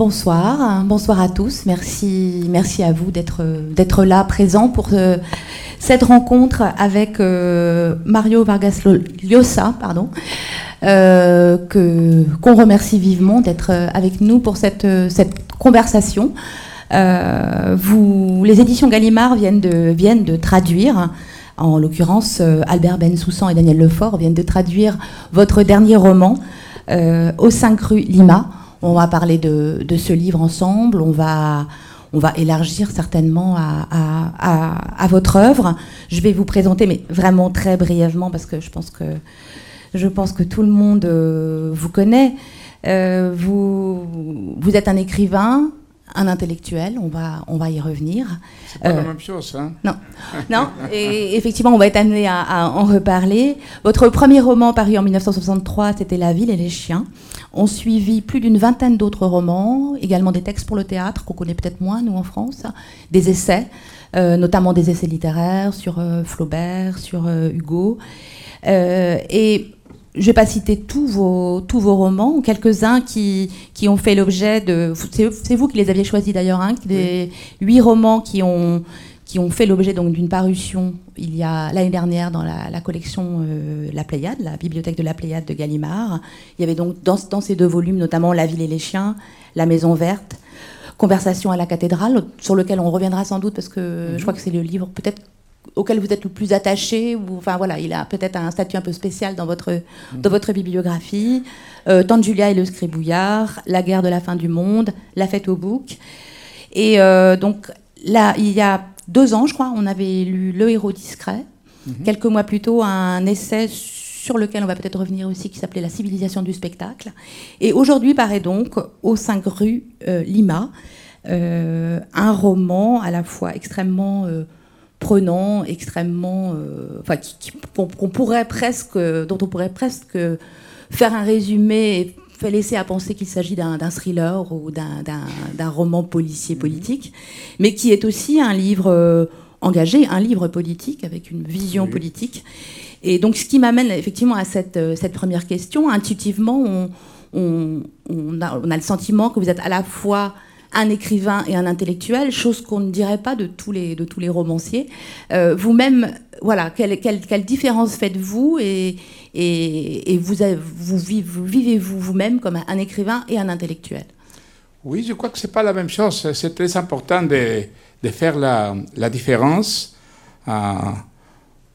Bonsoir, bonsoir à tous. Merci, merci à vous d'être là, présent pour euh, cette rencontre avec euh, Mario Vargas Llosa, pardon, euh, que qu'on remercie vivement d'être avec nous pour cette conversation. les éditions Gallimard viennent de traduire. En l'occurrence, Albert Bensoussan et Daniel Lefort viennent de traduire votre dernier roman, Au 5 rue Lima, on va parler de, ce livre ensemble, on va, on va élargir certainement à, votre œuvre. Je vais vous présenter, mais vraiment très brièvement, parce que je pense que, je pense que tout le monde euh, vous connaît. Euh, vous, vous êtes un écrivain, un intellectuel, on va, on va y revenir. C'est pas la euh, même chose, hein Non, non. Et effectivement, on va être amené à, à, en reparler. Votre premier roman paru en 1963, c'était La ville et les chiens. On suivit plus d'une vingtaine d'autres romans, également des textes pour le théâtre, qu'on connaît peut-être moins, nous, en France, des essais, euh, notamment des essais littéraires sur euh, Flaubert, sur euh, Hugo. et je ne vais pas citer tous vos, tous vos romans, quelques-uns qui, qui ont fait l'objet de... C'est vous qui les aviez choisis d'ailleurs, hein, des huit romans qui ont qui ont fait l'objet donc d'une parution il y a l'année dernière dans la, collection euh, La Pléiade, la bibliothèque de la Pléiade de Gallimard. Il y avait donc dans, dans, ces deux volumes notamment La ville et les chiens, La maison verte, Conversation à la cathédrale, sur lequel on reviendra sans doute parce que je mhm. crois que c'est le livre peut-être auquel vous êtes le plus attaché, ou enfin voilà, il a peut-être un statut un peu spécial dans votre, dans votre bibliographie. Euh, Tante Julia et le scribouillard, La guerre de la fin du monde, La fête au bouc. Et euh, donc là, il y a deux ans, je crois, on avait lu Le héros discret. Mhm. Quelques mois plus tôt, un essai sur lequel on va peut-être revenir aussi, qui s'appelait La civilisation du spectacle. Et aujourd'hui paraît donc Aux 5 rue euh, Lima, euh, un roman à la fois extrêmement prenant, extrêmement, enfin, qu'on pourrait presque, dont on pourrait presque faire un résumé fait laisser à penser qu'il s'agit d'un thriller ou d'un roman policier mhm. politique, mais qui est aussi un livre euh, engagé, un livre politique avec une vision politique. Et donc, ce qui m'amène effectivement à cette, euh, cette, première question, intuitivement, on, on, on, a, on, a, le sentiment que vous êtes à la fois un écrivain et un intellectuel, chose qu'on ne dirait pas de tous les, de tous les romanciers. Euh, vous-même, voilà, quelle, quelle, quelle différence faites-vous et, et, et, vous, vous, vivez-vous vous-même comme un écrivain et un intellectuel? Oui, je crois que ce n'est pas la même chose. C'est très important de, de faire la, la différence. Euh,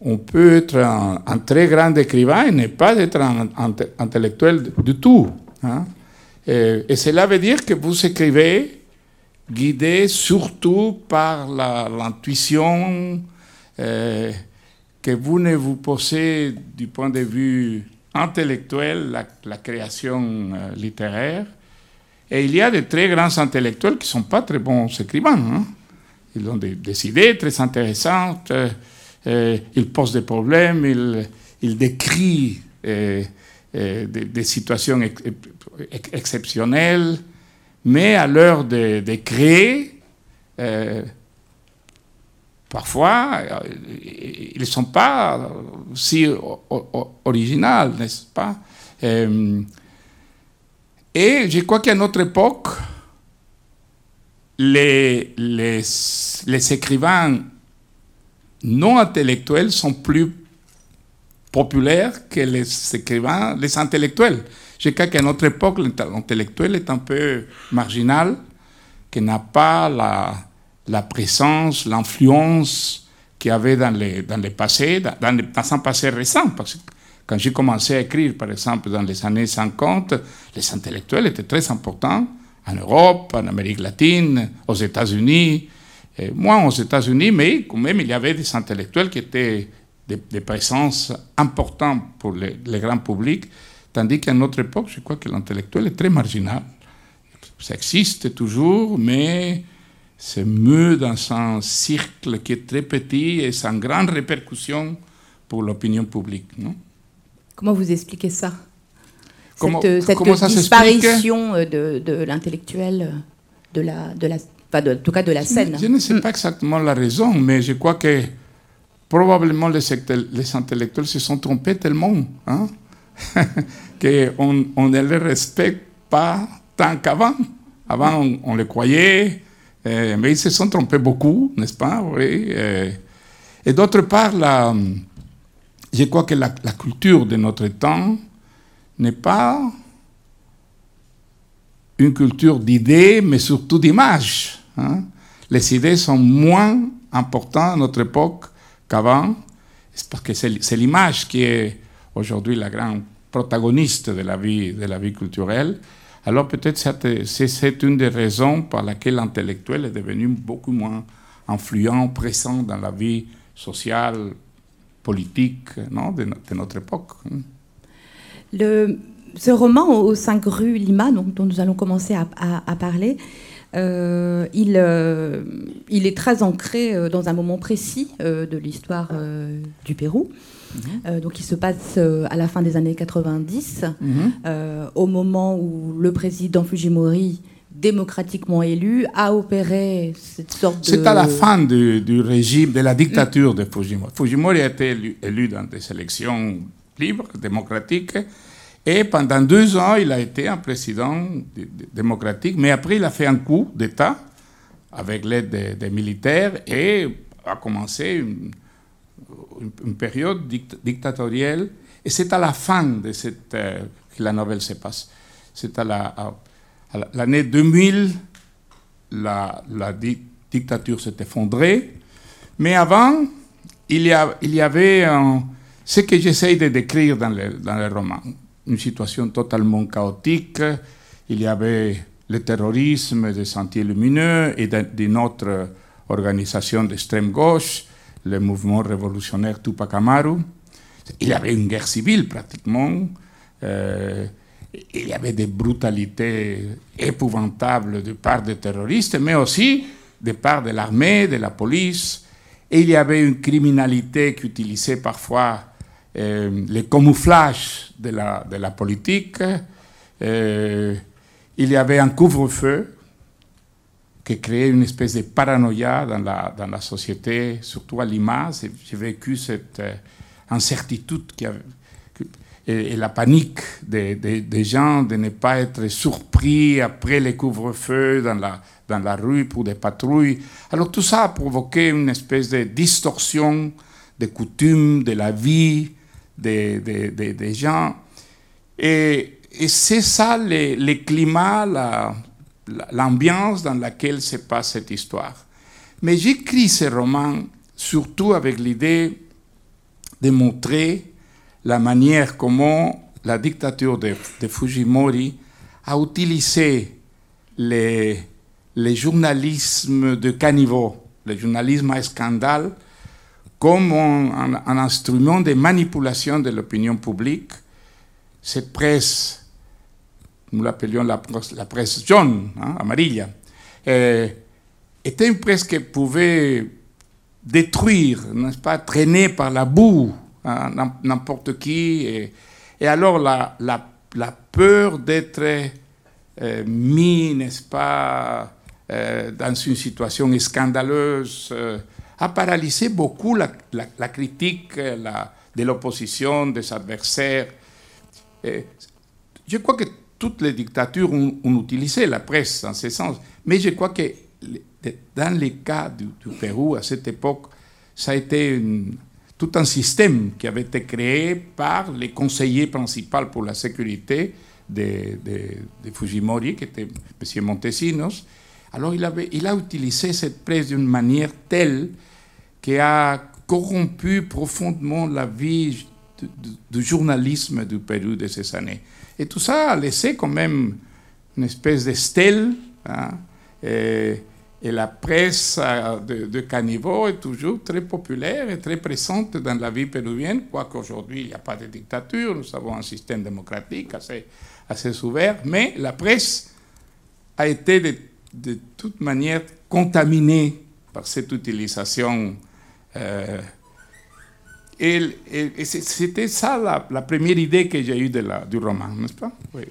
on peut être un, très grand écrivain et ne pas être un, intellectuel du tout. Hein. Et, et, cela veut dire que vous écrivez guidé surtout par l'intuition euh, que vous ne vous posez du point de vue intellectuel, la, création euh, littéraire. Et il y a de très grands intellectuels qui ne sont pas très bons écrivains. Hein. Ils ont des, idées très intéressantes, euh, ils posent des problèmes, ils, ils décrivent des, situations exceptionnelles. Mais à l'heure de, créer, euh, parfois, euh, ils ne sont pas si originaux, n'est-ce pas? Euh, Et je crois qu'à notre époque, les, les, écrivains non intellectuels sont plus populaires que les écrivains, les intellectuels. Je crois qu'à notre époque, l'intellectuel est un peu marginal, qui n'a pas la, présence, l'influence qu'il y avait dans les, dans les passés, dans, dans un passé récent. Parce que quand j'ai commencé à écrire, par exemple, dans les années 50, les intellectuels étaient très importants en Europe, en Amérique latine, aux États-Unis. Moins aux États-Unis, mais quand même, il y avait des intellectuels qui étaient des, présences importantes pour le grand public. Tandis qu'à notre époque, je crois que l'intellectuel est très marginal. Ça existe toujours, mais c'est mieux dans un cercle qui est très petit et sans grande répercussion pour l'opinion publique. Non? Comment vous expliquez ça? Comment, cette, disparition de, de l'intellectuel, de la, de la, enfin en tout cas de la scène. Je, ne sais pas exactement la raison, mais je crois que probablement les, les intellectuels se sont trompés tellement. Hein? qu'on on ne les respecte pas tant qu'avant. Avant, on, on le croyait, euh, mais ils se sont trompés beaucoup, n'est-ce pas? Euh. Et d'autre part, la, je crois que la, la culture de notre temps n'est pas une culture d'idées, mais surtout d'images. Hein. Les idées sont moins importantes à notre époque qu'avant, parce que c'est l'image qui est aujourd'hui la grande protagoniste de la vie, culturelle. Alors peut-être c'est une des raisons par laquelle l'intellectuel est devenu beaucoup moins influent, présent dans la vie sociale, politique non, de, notre époque. Hein. Ce roman aux 5 rue Lima, dont nous allons commencer à, parler, euh, il, euh, il, est très ancré euh, dans un moment précis de l'histoire du Pérou. Mm -hmm. donc il se passe à la fin des années 90, mm -hmm. au moment où le président Fujimori, démocratiquement élu, a opéré cette sorte de... C'est à la fin du, du, régime, de la dictature de Fujimori. Fujimori a été élu, élu dans des élections libres, démocratiques, et pendant deux ans, il a été un président démocratique, mais après, il a fait un coup d'État avec l'aide des, des, militaires et a commencé une, une période dict dictatoriale. Et c'est à la fin de cette euh, que la nouvelle se passe. C'est à l'année la, 2000, la, la di dictature s'est effondrée. Mais avant, il y, avait ce que j'essaye de décrire dans le roman une situation totalement chaotique. Il y avait le terrorisme des Sentiers Lumineux et d'une autre organisation d'extrême gauche, le mouvement révolutionnaire Tupac Amaru. Il y avait une guerre civile pratiquement. Euh, il y avait des brutalités épouvantables de part des terroristes, mais aussi de part de l'armée, de la police. Il y avait une criminalité qui utilisait parfois euh, le camouflage de la, de la politique. Euh, il y avait un couvre-feu qui créait une espèce de paranoïa dans la, dans la société, surtout à Lima. J'ai vécu cette euh, incertitude et, la panique des, gens de ne pas être surpris après les couvre-feux dans la, dans la rue pour des patrouilles. Alors tout ça a provoqué une espèce de distorsion des coutumes, de la vie, des, des, gens. Et, c'est ça le, le climat, l'ambiance dans laquelle se passe cette histoire. Mais j'écris ce roman surtout avec l'idée de montrer la manière comment la dictature de, Fujimori a utilisé les, les journalismes de caniveau, le journalisme à scandale, comme un, un, instrument de manipulation de l'opinion publique. Cette presse, nous l'appelions la, presse jaune, hein, amarilla, euh, était une presse qui pouvait détruire, n'est-ce pas, traîner par la boue hein, n'importe qui. Et, alors la, peur d'être euh, mis, n'est-ce pas, euh, dans une situation scandaleuse, a paralysé beaucoup la, critique de l'opposition, des adversaires. Je crois que toutes les dictatures ont, utilisé la presse en ce sens, mais je crois que dans les cas du, Pérou, à cette époque, ça a été tout un système qui avait été créé par les conseillers principaux pour la sécurité de, Fujimori, qui était M. Montesinos, alors il, a utilisé cette presse d'une manière telle qui a corrompu profondément la vie du, journalisme du Pérou de ces années. Et tout ça a laissé quand même une espèce de stèle. Hein, et, la presse de, de Caniveau est toujours très populaire et très présente dans la vie péruvienne, quoique aujourd'hui il n'y a pas de dictature, nous avons un système démocratique assez, assez ouvert, mais la presse a été de toute manière contaminé par cette utilisation. Euh, et, et, et c'était ça la, la, première idée que j'ai eue de la, du roman, n'est-ce pas? Oui.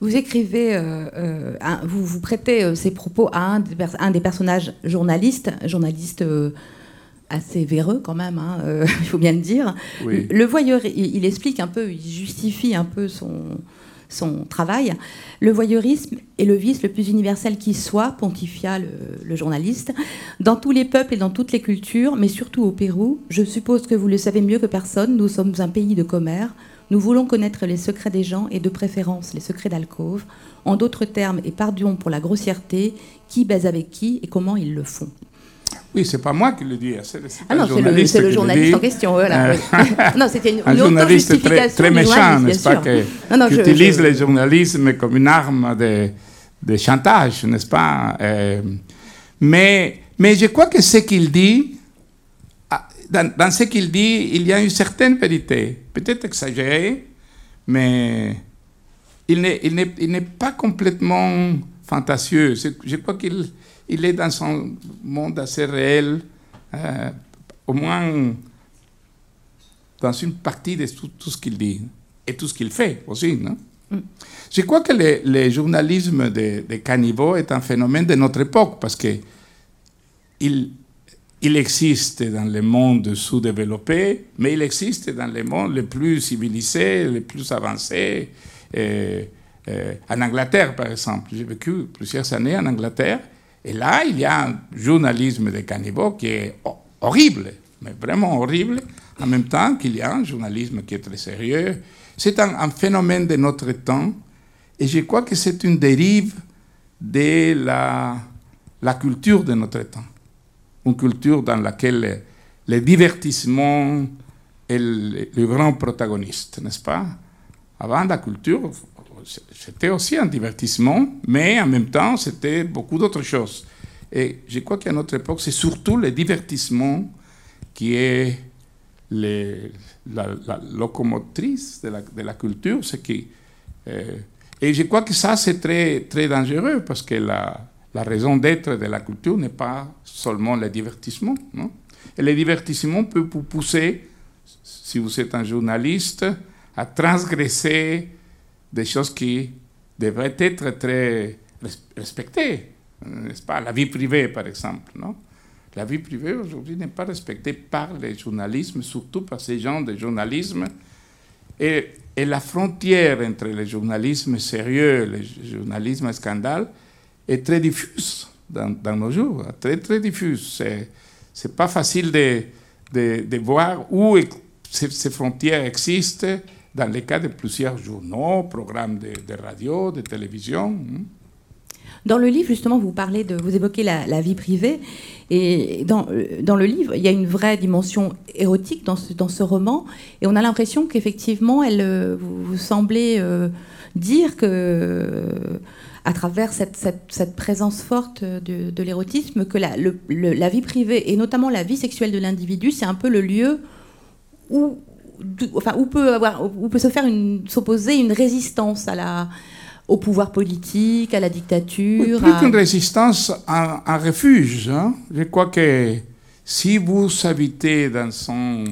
Vous écrivez, euh, euh, un, vous, vous prêtez euh, ces propos à un des, un des personnages journalistes, journaliste euh, assez véreux quand même, hein, euh, il faut bien le dire. Oui. Le voyeur, il, il, explique un peu, il justifie un peu son, son travail. Le voyeurisme est le vice le plus universel qui soit, pontifia le, journaliste, dans tous les peuples et dans toutes les cultures, mais surtout au Pérou. Je suppose que vous le savez mieux que personne, nous sommes un pays de commères. Nous voulons connaître les secrets des gens et de préférence les secrets d'alcôve. En d'autres termes, et pardon pour la grossièreté, qui baise avec qui et comment ils le font. Oui, c'est pas moi qui le dis, c'est le, ah non, journaliste, le, le journaliste en question. Voilà. Euh, non, c'était une, un journaliste très, très méchant, n'est-ce pas, qui utilise le journalisme comme une arme de, de chantage, n'est-ce pas euh, mais, mais je crois que ce qu'il dit, ah, dans, dans ce qu'il dit, il y a une certaine vérité, peut-être exagérée, mais il n'est pas complètement fantasieux. Je crois qu'il il est dans son monde assez réel, euh, au moins dans une partie de tout, ce qu'il dit et tout ce qu'il fait aussi. Non? Mm. Je crois que le, journalisme de, de, cannibaux est un phénomène de notre époque parce que il, il existe dans le monde sous-développé, mais il existe dans les mondes les plus civilisés, les plus avancés. Euh, euh, en Angleterre, par exemple. J'ai vécu plusieurs années en Angleterre et là, il y a un journalisme de cannibaux qui est horrible, mais vraiment horrible, en même temps qu'il y a un journalisme qui est très sérieux. C'est un, phénomène de notre temps, et je crois que c'est une dérive de la, culture de notre temps. Une culture dans laquelle le, divertissement est le grand protagoniste, n'est-ce pas? Avant, la culture, c'était aussi un divertissement, mais en même temps, c'était beaucoup d'autres choses. Et je crois qu'à notre époque, c'est surtout le divertissement qui est la, locomotrice de la, culture. Qui, euh, et je crois que ça, c'est très, très dangereux parce que la, raison d'être de la culture n'est pas seulement le divertissement. Et le divertissement peut vous pousser, si vous êtes un journaliste, à transgresser des choses qui devraient être très respectées, n'est-ce pas? La vie privée, par exemple, non? La vie privée aujourd'hui n'est pas respectée par les journalismes, surtout par ces gens de journalisme. Et, la frontière entre le journalisme sérieux et le journalisme scandale est très diffuse dans, nos jours, très très diffuse. C'est, pas facile de, de, voir où ces frontières existent dans le cas de plusieurs journaux, programmes de, radio, de télévision. Hein. Dans le livre, justement, vous parlez de, vous évoquez la, vie privée, et dans, dans, le livre, il y a une vraie dimension érotique dans ce, dans ce roman, et on a l'impression qu'effectivement, elle, euh, vous, semblez euh, dire que, à travers cette, cette, présence forte de, l'érotisme, que la, la vie privée et notamment la vie sexuelle de l'individu, c'est un peu le lieu où enfin, où peut, avoir, où peut se faire s'opposer une résistance à la, au pouvoir politique, à la dictature. plus qu'une résistance, un, un refuge. Hein. Je crois que si vous habitez dans son,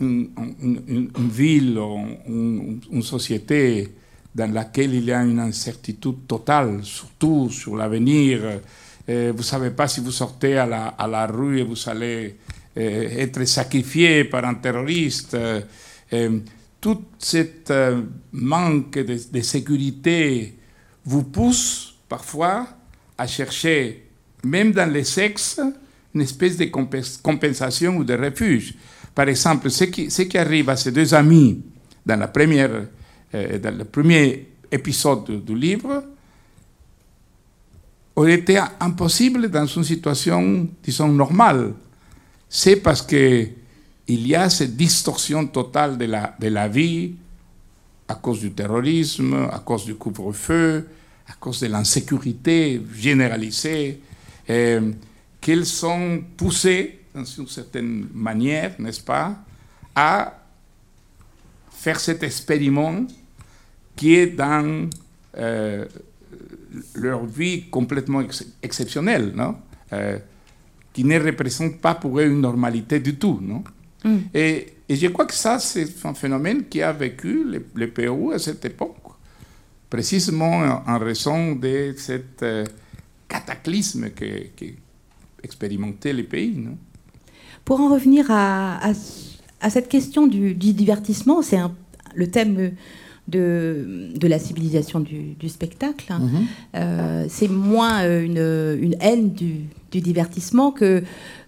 une, ville ou une, société dans laquelle il y a une incertitude totale, surtout sur l'avenir, euh, vous ne savez pas si vous sortez à la, à la rue et vous allez être sacrifié par un terroriste. Euh, tout ce euh, manque de, sécurité vous pousse parfois à chercher, même dans les sexes, une espèce de compensation ou de refuge. Par exemple, ce qui, arrive à ces deux amis dans, la première, dans le premier épisode du livre aurait été impossible dans une situation, disons, normale c'est parce qu'il y a cette distorsion totale de la, de la vie à cause du terrorisme, à cause du couvre-feu, à cause de l'insécurité généralisée, euh, qu'ils sont poussés, dans une certaine manière, n'est-ce pas, à faire cet expériment qui est dans euh, leur vie complètement exceptionnelle, non? Euh, qui ne représente pas pour eux une normalité du tout. Non mm. et, et, je crois que ça, c'est un phénomène qui a vécu le, Pérou à cette époque, précisément en, raison de ce euh, cataclysme que, que expérimentaient les pays. Non pour en revenir à, à, cette question du, du divertissement, c'est le thème de, de la civilisation du, du spectacle. Euh, c'est moins euh, une, une haine du, du divertissement que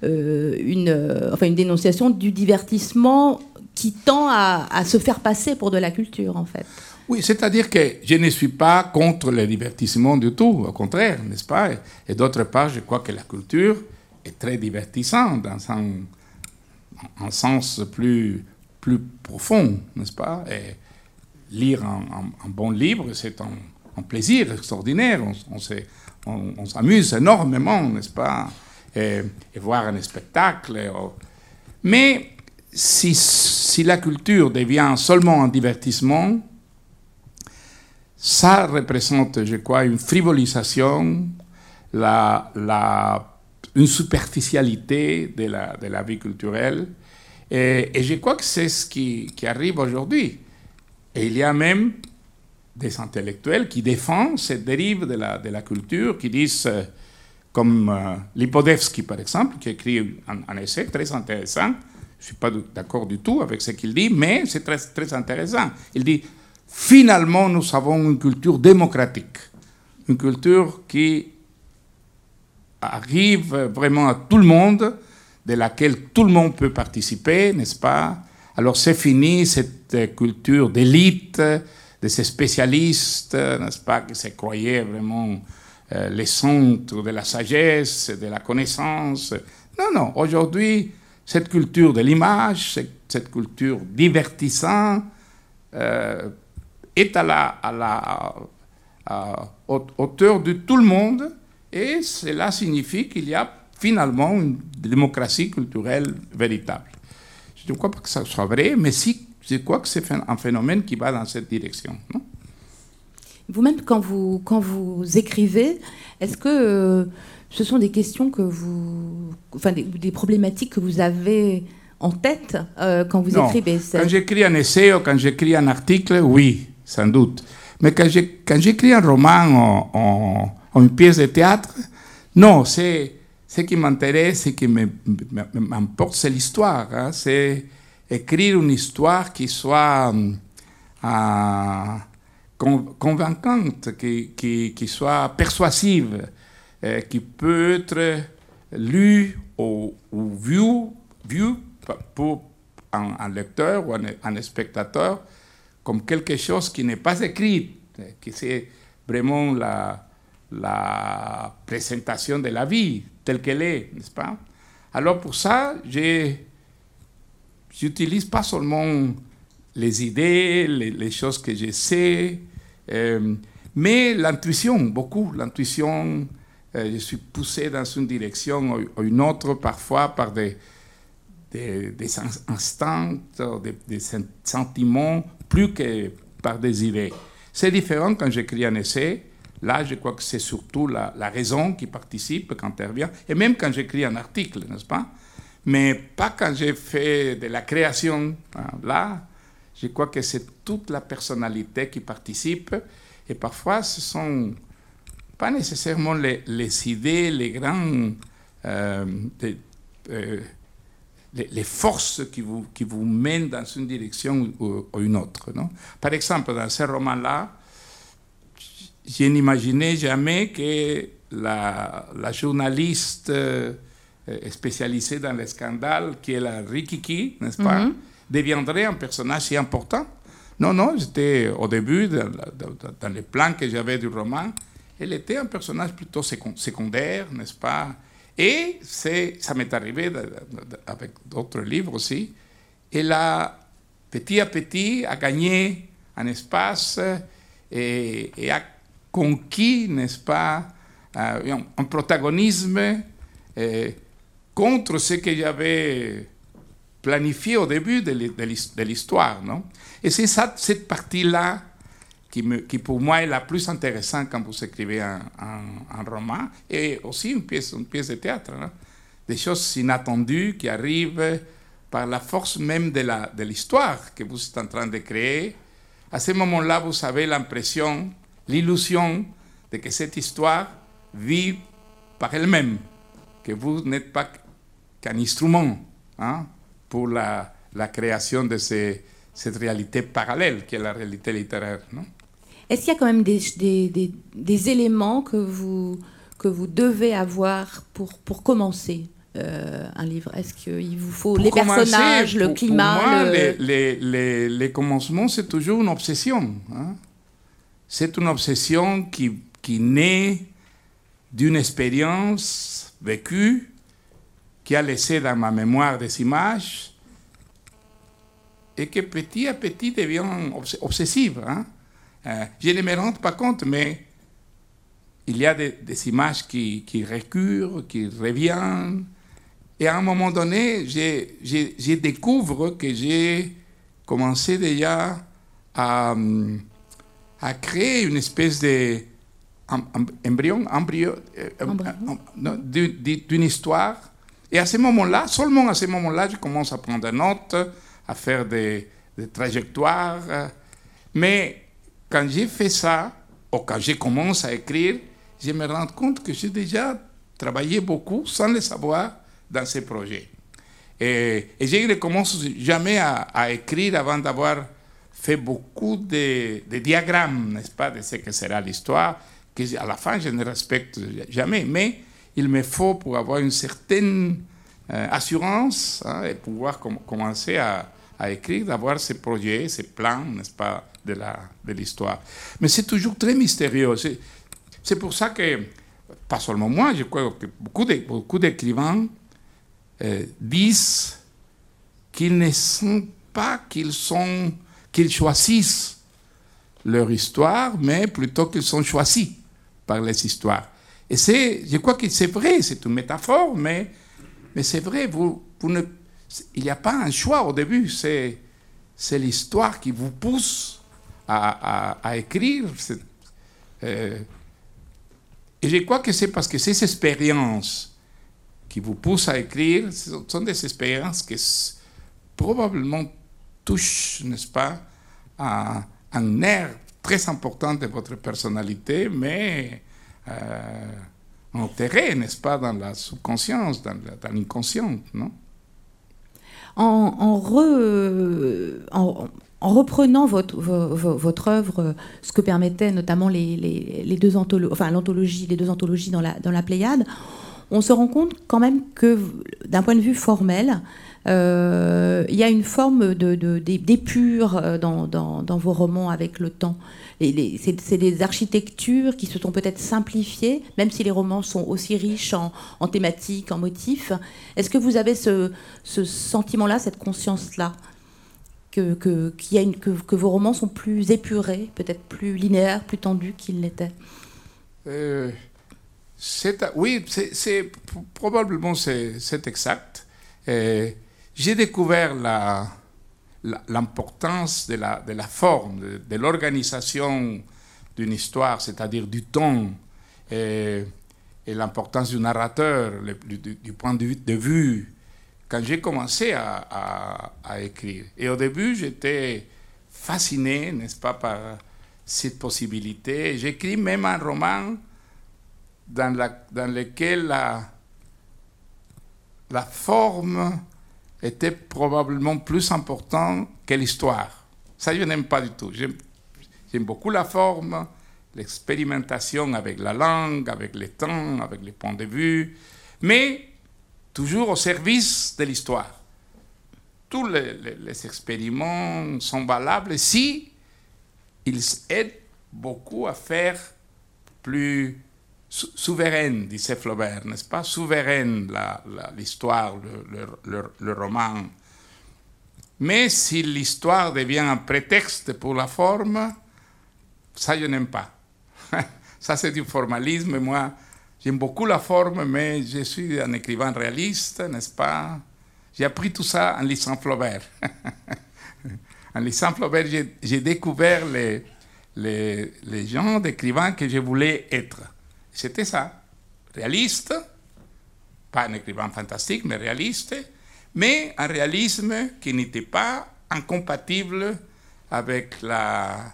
euh, une, euh, enfin une dénonciation du divertissement qui tend à, se faire passer pour de la culture, en fait. Oui, c'est-à-dire que je ne suis pas contre le divertissement du tout, au contraire, n'est-ce pas? Et d'autre part, je crois que la culture est très divertissante dans un, sens plus, plus profond, n'est-ce pas? Et lire un, bon livre, c'est un, un plaisir extraordinaire. On, on se- on- s'amuse énormément, n'est-ce pas et, voir un spectacle. Mais si, si la culture devient seulement un divertissement, ça représente, je crois, une frivolisation, la, la, une superficialité de la, de la vie culturelle. Et, et je crois que c'est ce qui, qui arrive aujourd'hui. Et il y a même des intellectuels qui défendent cette dérive de la, de la culture, qui disent, euh, comme euh, Lipodevsky par exemple, qui écrit un, un essai très intéressant, je ne suis pas d'accord du tout avec ce qu'il dit, mais c'est très, très intéressant. Il dit, finalement, nous avons une culture démocratique, une culture qui arrive vraiment à tout le monde, de laquelle tout le monde peut participer, n'est-ce pas? Alors c'est fini cette euh, culture d'élite, de ces spécialistes, n'est-ce pas, qui se croyaient vraiment euh, les centres de la sagesse, de la connaissance. Non, non, aujourd'hui, cette culture de l'image, cette, culture divertissante, euh, est à la, hauteur de tout le monde et cela signifie qu'il y a finalement une démocratie culturelle véritable. Je ne crois pas que ça soit vrai, mais si, je crois que c'est un phénomène qui va dans cette direction. Vous-même, quand vous, quand vous écrivez, est-ce que euh, ce sont des questions que vous. Enfin, des, des problématiques que vous avez en tête euh, quand vous Non. écrivez? Quand j'écris un essai ou quand j'écris un article, oui, sans doute. Mais quand j'écris un roman en une pièce de théâtre, non, c'est ce qui m'intéresse, ce qui m'importe, c'est l'histoire. hein. C'est écrire une histoire qui soit ah, con- convaincante, qui, qui- qui soit persuasive, euh, qui peut être lue ou, ou vue, pour un, lecteur ou un, spectateur comme quelque chose qui n'est pas écrit, euh, que c'est vraiment la présentation de la vie telle qu'elle est, n'est-ce pas? Alors pour ça, j'ai j'utilise pas seulement les idées, les, choses que je sais, euh, mais l'intuition, beaucoup. L'intuition, euh, je suis poussé dans une direction ou- une autre, parfois par des, des, des ins- instants, des, des sen- sentiments, plus que par des idées. C'est différent quand j'écris un essai. Là, je crois que c'est surtout la raison qui participe, qui intervient, et même quand j'écris un article, n'est-ce pas? Mais pas quand j'ai fait de la création. hein. Là, je crois que c'est toute la personnalité qui participe, et parfois ce sont pas nécessairement les, idées, les grands, euh, euh, les, forces qui vous, qui vous mènent dans une direction ou, une autre. Non? Par exemple, dans ce roman-là, je n'imaginais jamais que la, la journaliste euh, spécialisée dans les scandales, qui est la Rikiki, n'est-ce pas, deviendrait un personnage si important. Non, non, j'étais au début, dans, dans- dans les plans que j'avais du roman, elle était un personnage plutôt second- secondaire, n'est-ce pas Et ça m'est arrivé avec d'autres livres aussi. Elle a, petit à petit, a gagné un espace et, et a conquis, n'est-ce pas, euh, un, un protagonisme contre ce que j'avais planifié au début de l'hi- de l'his- de l'histoire. Non? Et c'est cette partie-là qui, pour moi est la plus intéressante quand vous écrivez un, roman et aussi une pièce, une pièce de théâtre. non Des choses inattendues qui arrivent par la force même de l'histoire que vous êtes en train de créer. À ce moment-là, vous avez l'impression, l'illusion de que cette histoire vit par elle-même, que vous n'êtes pas qu'un instrument hein, pour la, la création de ces, cette réalité parallèle qui est la réalité littéraire. Non? Est-ce qu'il y a quand même des, des, des, éléments que vous, que vous devez avoir pour, pour commencer euh, un livre? Est-ce qu'il vous faut les personnages, le climat pour moi, Les, les, les, commencements, c'est toujours une obsession. Hein. c'est une obsession qui, qui naît d'une expérience vécue qui a laissé dans ma mémoire des images et qui petit à petit devient obsessive. Hein. Euh, je ne me rends pas compte, mais il y a des, images qui, qui récurrent, qui reviennent. Et à un moment donné, je découvre que j'ai commencé déjà à, créer une espèce de embryon, embryon, euh, d'une histoire. Et à ce moment-là, seulement à ce moment-là, je commence à prendre des notes, à faire des, des trajectoires. Mais quand j'ai fait ça, ou quand je commence à écrire, je me rends compte que j'ai déjà travaillé beaucoup sans le savoir dans ces projets. Et, et je ne commence jamais à, écrire avant d'avoir fait beaucoup de, de diagrammes, n'est-ce pas, de ce que sera l'histoire, que à la fin je ne respecte jamais, mais il me faut pour avoir une certaine euh, assurance hein, et pouvoir commencer à, écrire, d'avoir ces projets, ces plans, n'est-ce pas, de l'histoire. Mais c'est toujours très mystérieux. C'est pour ça que, pas seulement moi, je crois que beaucoup d'écrivains euh, disent qu'ils ne sont pas qu'ils sont qu'ils choisissent leur histoire, mais plutôt qu'ils sont choisis par les histoires. Et c'est, je crois que c'est vrai, c'est une métaphore, mais, mais c'est vrai, vous, vous ne, il n'y a pas un choix au début, c'est, c'est l'histoire qui vous pousse à, à, écrire. Euh, et je crois que c'est parce que ces expériences qui vous poussent à écrire sont des expériences qui probablement touchent, n'est-ce pas, à un air très important de votre personnalité, mais euh, enterré, n'est-ce pas, dans la subconscience, dans l'inconscient, non? En, en, en, reprenant votre, œuvre, ce que permettaient notamment les, deux anthologies, enfin l'anthologie, les deux anthologies dans la, Pléiade, on se rend compte quand même que, d'un point de vue formel, il y a une forme d'épure de, dans, dans, vos romans avec le temps. C'est des architectures qui se sont peut-être simplifiées, même si les romans sont aussi riches en, en thématiques, en motifs. Est-ce que vous avez ce, ce sentiment-là, cette conscience-là que, que, une, que, que, vos romans sont plus épurés, peut-être plus linéaires, plus tendus qu'ils l'étaient euh, oui, c'est probablement c'est exact. J'ai découvert l'importance de, la, forme, de, l'organisation d'une histoire, c'est-à-dire du ton, et, l'importance du narrateur, du, point de vue, quand j'ai commencé à, écrire. Et au début, j'étais fasciné, n'est-ce pas, par cette possibilité. J'écris même un roman dans, lequel la forme était probablement plus importante que l'histoire. Ça, je n'aime pas du tout. J'aime beaucoup la forme, l'expérimentation avec la langue, avec les temps, avec les points de vue, mais toujours au service de l'histoire. Tous les, expériments sont valables si ils aident beaucoup à faire plus souveraine, disait Flaubert, n'est-ce pas? Souveraine l'histoire, le, roman. Mais si l'histoire devient un prétexte pour la forme, ça je n'aime pas. ça c'est du formalisme. Moi, j'aime beaucoup la forme, mais je suis un écrivain réaliste, n'est-ce pas? J'ai appris tout ça en lisant Flaubert. en lisant Flaubert, j'ai découvert les, les, les gens d'écrivains que je voulais être. C'était ça. Réaliste, pas un écrivain fantastique, mais réaliste, mais un réalisme qui n'était pas incompatible avec la,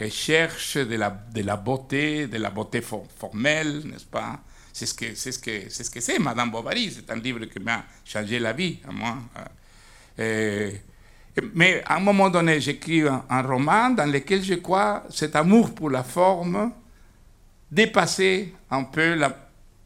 recherche de la, beauté, de la beauté formelle, n'est-ce pas? C'est ce que c'est ce que c'est Madame Bovary. C'est un livre qui m'a changé la vie à moi. Euh, Mais à un moment donné, j'écris un, roman dans lequel je crois cet amour pour la forme dépasser un peu la,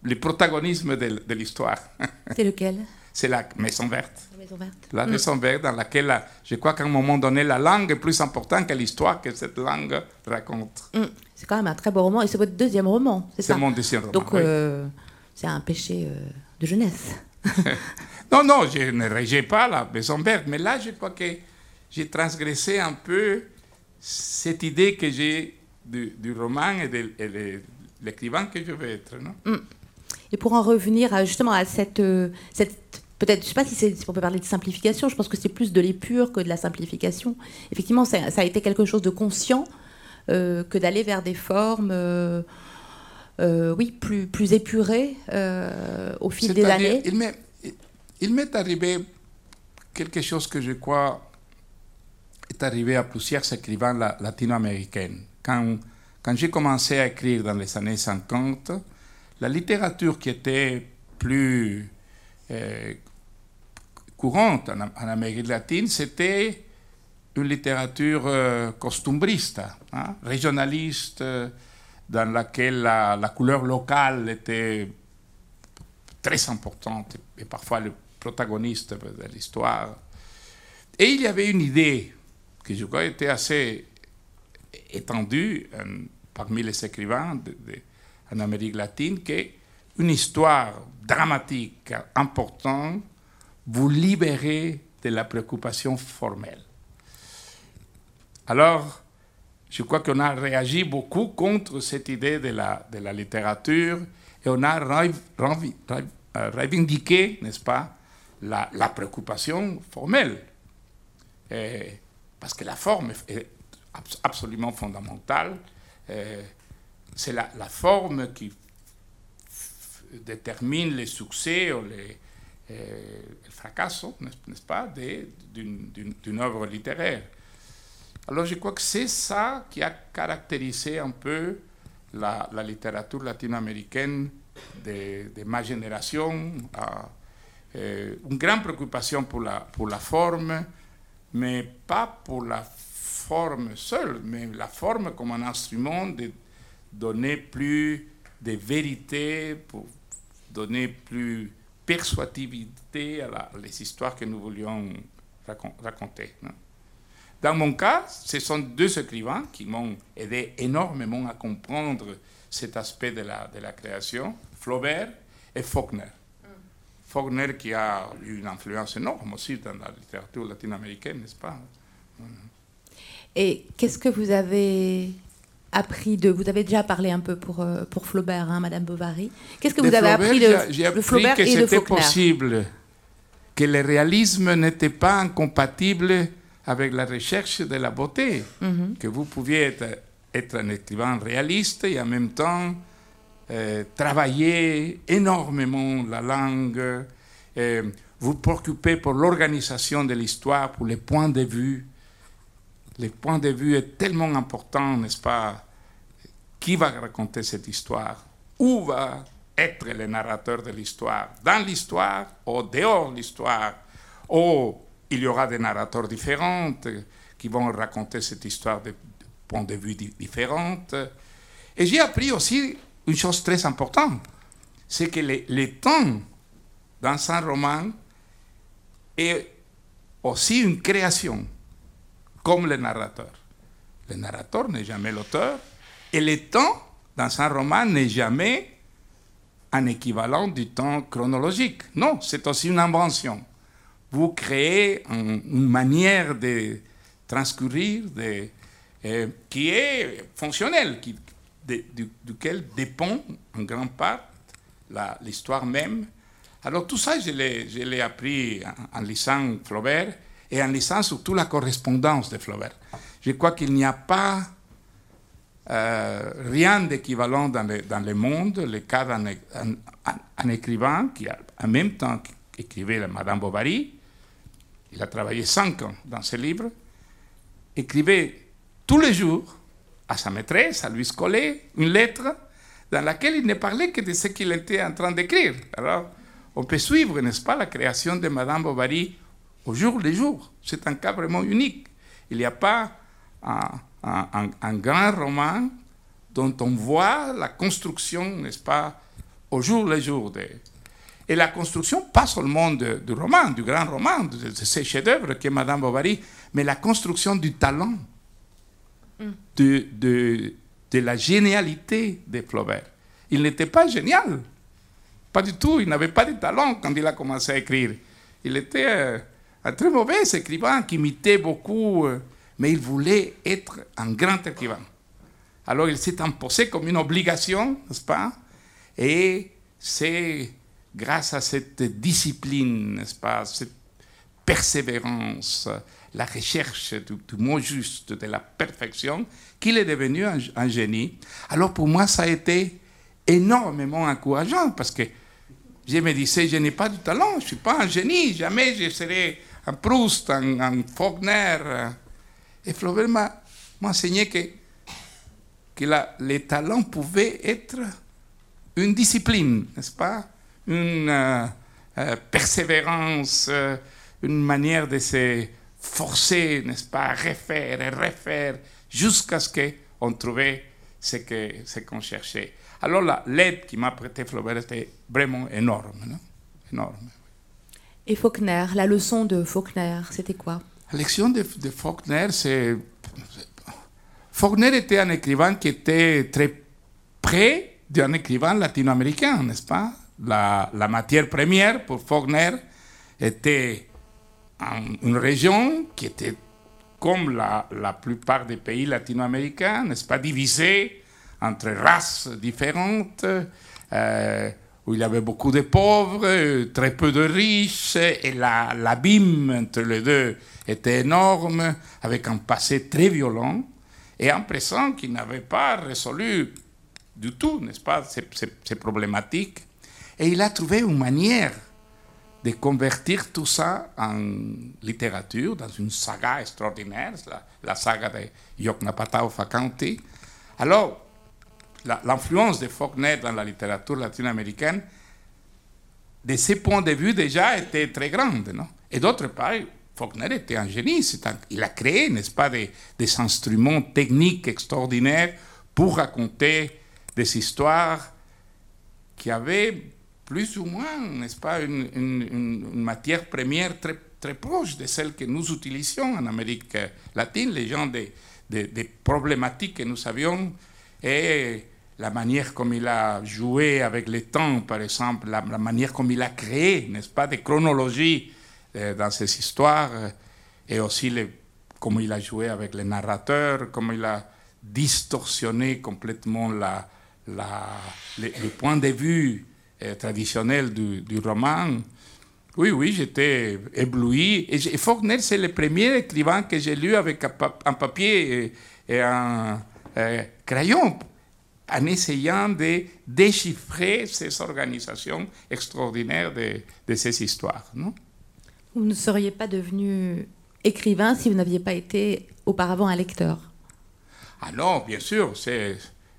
le protagonisme de, de l'histoire. C'est lequel? C'est la Maison Verte. La Maison Verte. La mm. Maison Verte dans laquelle je crois qu'à un moment donné, la langue est plus importante que l'histoire que cette langue raconte. Mm. C'est quand même un très beau roman et c'est votre deuxième roman, c'est ça? C'est mon deuxième roman. Donc oui. euh, c'est un péché euh, de jeunesse. non, non, je ne rejette pas la Maison Verte, mais là, je crois que j'ai transgressé un peu cette idée que j'ai du, du, roman et de, et de l'écrivain que je veux être. Non? Mm. Et pour en revenir à, justement à cette, euh, cette peut-être, je ne sais pas si, si, on peut parler de simplification, je pense que c'est plus de l'épure que de la simplification. Effectivement, ça, ça a été quelque chose de conscient euh, que d'aller vers des formes, euh, euh, oui, plus, plus épurées au fil des années. Il m'est, il m'est arrivé quelque chose que je crois est arrivé à plusieurs écrivains latino-américains. Quand, quand j'ai commencé à écrire dans les années 50, la littérature qui était plus euh, courante en, Amérique latine, c'était une littérature euh, costumbriste, hein, régionaliste, euh, dans laquelle la, couleur locale était très importante et parfois le protagoniste de l'histoire. Et il y avait une idée qui, je crois, était assez étendue parmi les écrivains en Amérique latine qu'une histoire dramatique importante vous libérait de la préoccupation formelle. Alors, je crois qu'on a réagi beaucoup contre cette idée de la, de la littérature et on a revendiqué, n'est-ce pas, la, préoccupation formelle. Parce que la forme est absolument fondamentale. Et, c'est la, forme qui détermine les succès ou les, euh, le fracasso, n'est-ce pas, d'une œuvre littéraire. Alors je crois que c'est ça qui a caractérisé un peu la, littérature latino-américaine de, de, ma génération, euh, une grande préoccupation pour la, pour la forme, mais pas pour la forme seule, mais la forme comme un instrument de donner plus de vérité, pour donner plus persuasivité à, la, les histoires que nous voulions racon raconter. Non? Dans mon cas, ce sont deux écrivains qui m'ont aidé énormément à comprendre cet aspect de la, de la création, Flaubert et Faulkner. Mm. Faulkner qui a eu une influence énorme aussi dans la littérature latino-américaine, n'est-ce pas? Et qu'est-ce que vous avez appris de Vous avez déjà parlé un peu pour, euh, pour Flaubert, hein, Madame Bovary. Qu'est-ce que de vous avez Flaubert, appris de, j'ai de Flaubert que et de c'était possible, que le réalisme n'était pas incompatible avec la recherche de la beauté, -hmm. que vous pouviez être, être, un écrivain réaliste et en même temps euh, travailler énormément la langue, euh, vous préoccuper pour l'organisation de l'histoire, pour les points de vue, le point de vue est tellement important, n'est-ce pas? Qui va raconter cette histoire? Où va être le narrateur de l'histoire? Dans l'histoire ou dehors de l'histoire? Ou il y aura des narrateurs différents qui vont raconter cette histoire de points de vue différents. Et j'ai appris aussi une chose très importante, c'est que le, le temps dans un roman est aussi une création comme le narrateur. Le narrateur n'est jamais l'auteur, et le temps dans un roman n'est jamais un équivalent du temps chronologique. Non, c'est aussi une invention. Vous créez un, une manière de transcourir euh, qui est fonctionnelle, duquel dépend en grande part l'histoire même. Alors tout ça, je l'ai appris en lisant Flaubert et en lisant surtout la correspondance de Flaubert. Je crois qu'il n'y a pas euh, rien d'équivalent dans, dans le monde, le cas d'un un, un, écrivain qui, en même temps qu'écrivait Madame Bovary, il a travaillé cinq ans dans ce livre, écrivait tous les jours à sa maîtresse, à Louise Collet, une lettre dans laquelle il ne parlait que de ce qu'il était en train d'écrire. Alors, on peut suivre, n'est-ce pas, la création de Madame Bovary au jour le jour. C'est un cas vraiment unique. Il n'y a pas un, grand roman dont on voit la construction, n'est-ce pas, au jour le jour. Et la construction, pas seulement du roman, du grand roman, de, ces chefs-d'œuvre qu'est Madame Bovary, mais la construction du talent, mm. de, de, de, la génialité de Flaubert. Il n'était pas génial, pas du tout, il n'avait pas de talent quand il a commencé à écrire. Il était euh, un très mauvais écrivain qui imitait beaucoup, euh, mais il voulait être un grand écrivain. Alors il s'est imposé comme une obligation, n'est-ce pas? Et c'est grâce à cette discipline, n'est-ce pas, cette persévérance, la recherche du, mot juste, de la perfection, qu'il est devenu un, génie. Alors pour moi, ça a été énormément encourageant parce que je me disais, je n'ai pas de talent, je ne suis pas un génie, jamais je serai un Proust, un, Faulkner. Et Flaubert m'a enseigné que, que les talents pouvaient être une discipline, n'est-ce pas? Une euh, euh, persévérance, euh, une manière de se forcer, n'est-ce pas, à refaire et refaire jusqu'à ce qu'on trouvait ce qu'on ce qu'on cherchait. Alors l'aide qui m'a prêté Flaubert était vraiment énorme. Non? Énorme. Et Faulkner, la leçon de Faulkner, c'était quoi? La leçon de, Faulkner, c'est... Faulkner était un écrivain qui était très près d'un écrivain latino-américain, n'est-ce pas? La, matière première pour Faulkner était une région qui était comme la, la plupart des pays latino-américains, n'est-ce pas, divisée entre races différentes, euh, où il y avait beaucoup de pauvres, très peu de riches, et l'abîme entre les deux était énorme, avec un passé très violent, et un présent qui n'avait pas résolu du tout, n'est-ce pas, ces problématiques. Et il a trouvé une manière de convertir tout ça en littérature, dans une saga extraordinaire, la, saga de Yoknapatao Fakanti. Alors, l'influence de Faulkner dans la littérature latino-américaine, de ce point de vue déjà, était très grande. Non? Et d'autre part, Faulkner était un génie. il a créé, n'est-ce pas, des, instruments techniques extraordinaires pour raconter des histoires qui avaient plus ou moins, n'est-ce pas, une, matière première très proche de celle que nous utilisions en Amérique latine, les gens des, problématiques que nous avions, et la manière comme il a joué avec le temps, par exemple, la, manière comme il a créé, n'est-ce pas, des chronologies euh, dans ces histoires, et aussi les, comment il a joué avec les narrateurs, comment il a distorsionné complètement la, la, les, les points de vue euh, traditionnel du, roman, oui, oui, j'étais ébloui. Et, Faulkner, c'est le premier écrivain que j'ai lu avec un, papier et, un euh, crayon, en essayant de déchiffrer ces organisations extraordinaires de, de ces histoires. Non vous ne seriez pas devenu écrivain si vous n'aviez pas été auparavant un lecteur Ah non, bien sûr.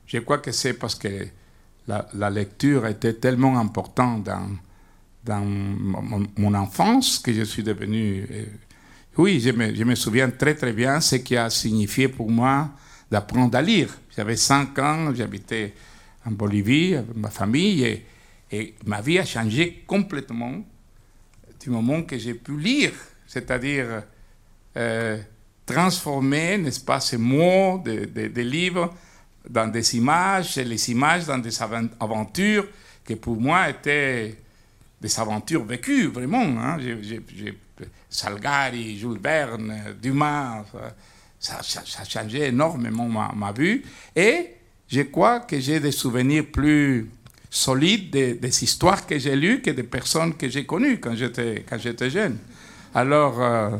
Je crois que c'est parce que la, lecture était tellement importante dans, dans mon, enfance que je suis devenu... Euh, oui, je me, je me, souviens très très bien ce qui a signifié pour moi d'apprendre à lire. J'avais 5 ans, j'habitais en Bolivie avec ma famille et, ma vie a changé complètement du moment que j'ai pu lire, c'est-à-dire euh, transformer, n'est-ce pas, ces mots des de, livres dans des images, et les images dans des aventures qui pour moi étaient des aventures vécues, vraiment. Hein. Salgari, Jules Verne, Dumas, ça, ça, a changé énormément ma, vue. Et je crois que j'ai des souvenirs plus solides des, histoires que j'ai lues que des personnes que j'ai connues quand j'étais, quand j'étais jeune. Alors, euh,